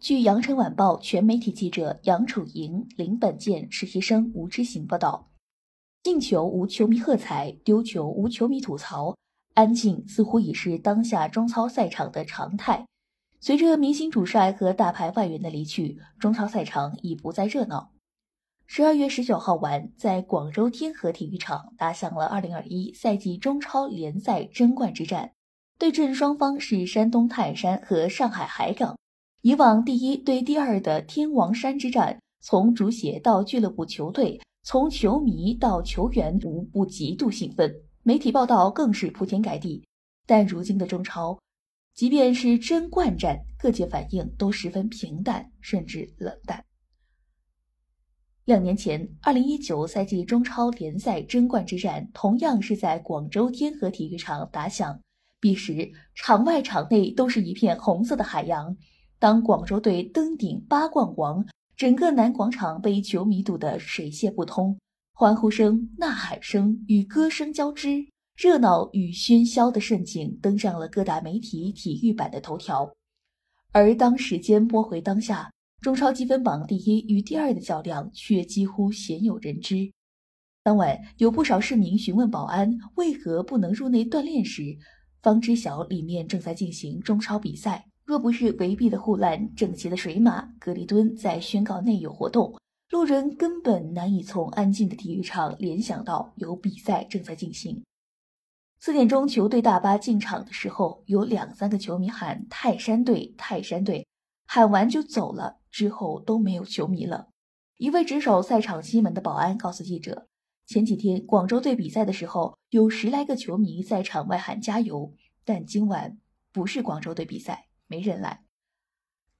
据羊城晚报全媒体记者杨楚莹、林本健、实习生吴之行报道，进球无球迷喝彩，丢球无球迷吐槽，安静似乎已是当下中超赛场的常态。随着明星主帅和大牌外援的离去，中超赛场已不再热闹。十二月十九号晚，在广州天河体育场打响了二零二一赛季中超联赛争冠之战，对阵双方是山东泰山和上海海港。以往第一对第二的天王山之战，从主写到俱乐部球队，从球迷到球员，无不极度兴奋，媒体报道更是铺天盖地。但如今的中超，即便是争冠战，各界反应都十分平淡，甚至冷淡。两年前，二零一九赛季中超联赛争冠之战，同样是在广州天河体育场打响，彼时场外场内都是一片红色的海洋。当广州队登顶八冠王，整个南广场被球迷堵得水泄不通，欢呼声、呐喊声与歌声交织，热闹与喧嚣的盛景登上了各大媒体体育版的头条。而当时间拨回当下，中超积分榜第一与第二的较量却几乎鲜有人知。当晚，有不少市民询问保安为何不能入内锻炼时，方知晓里面正在进行中超比赛。若不是围蔽的护栏、整齐的水马、隔离墩在宣告内有活动，路人根本难以从安静的体育场联想到有比赛正在进行。四点钟球队大巴进场的时候，有两三个球迷喊“泰山队，泰山队”，喊完就走了，之后都没有球迷了。一位值守赛场西门的保安告诉记者，前几天广州队比赛的时候，有十来个球迷在场外喊加油，但今晚不是广州队比赛。没人来，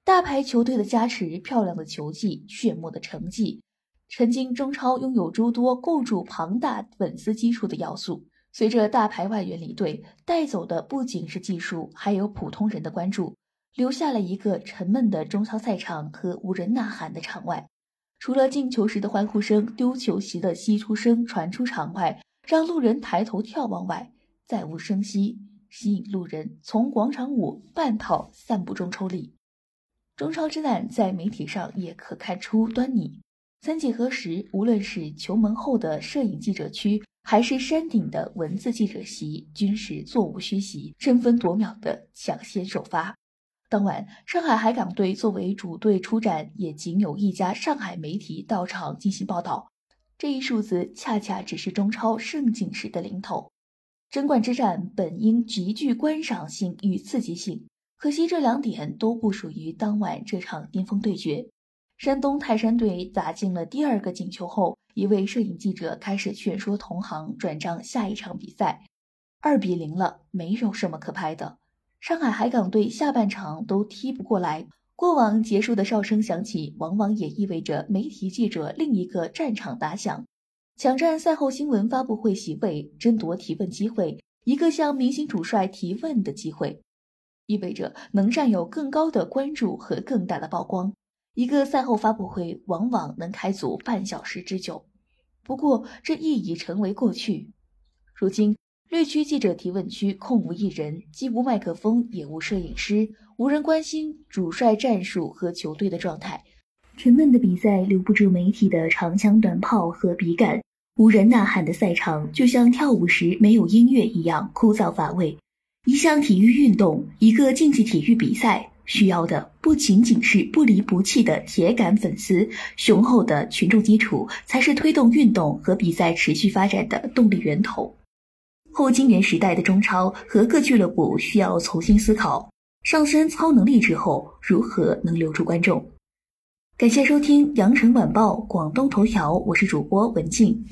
大牌球队的加持，漂亮的球技，炫目的成绩，曾经中超拥有诸多构筑庞大粉丝基础的要素。随着大牌外援离队，带走的不仅是技术，还有普通人的关注，留下了一个沉闷的中超赛场和无人呐喊的场外。除了进球时的欢呼声、丢球时的吸出声传出场外，让路人抬头眺望外，再无声息。吸引路人从广场舞半套散步中抽离，中超之难在媒体上也可看出端倪。曾几何时，无论是球门后的摄影记者区，还是山顶的文字记者席，均是座无虚席、争分夺秒的抢先首发。当晚，上海海港队作为主队出战，也仅有一家上海媒体到场进行报道。这一数字恰恰只是中超盛景时的零头。争冠之战本应极具观赏性与刺激性，可惜这两点都不属于当晚这场巅峰对决。山东泰山队打进了第二个进球后，一位摄影记者开始劝说同行转账下一场比赛。二比零了，没有什么可拍的。上海海港队下半场都踢不过来，过往结束的哨声响起，往往也意味着媒体记者另一个战场打响。抢占赛后新闻发布会席位，争夺提问机会，一个向明星主帅提问的机会，意味着能占有更高的关注和更大的曝光。一个赛后发布会往往能开足半小时之久，不过这亦已成为过去。如今绿区记者提问区空无一人，既无麦克风，也无摄影师，无人关心主帅战术和球队的状态。沉闷的比赛留不住媒体的长枪短炮和笔杆。无人呐喊的赛场，就像跳舞时没有音乐一样枯燥乏味。一项体育运动，一个竞技体育比赛，需要的不仅仅是不离不弃的铁杆粉丝，雄厚的群众基础才是推动运动和比赛持续发展的动力源头。后金元时代的中超和各俱乐部需要重新思考：上升超能力之后，如何能留住观众？感谢收听羊城晚报广东头条，我是主播文静。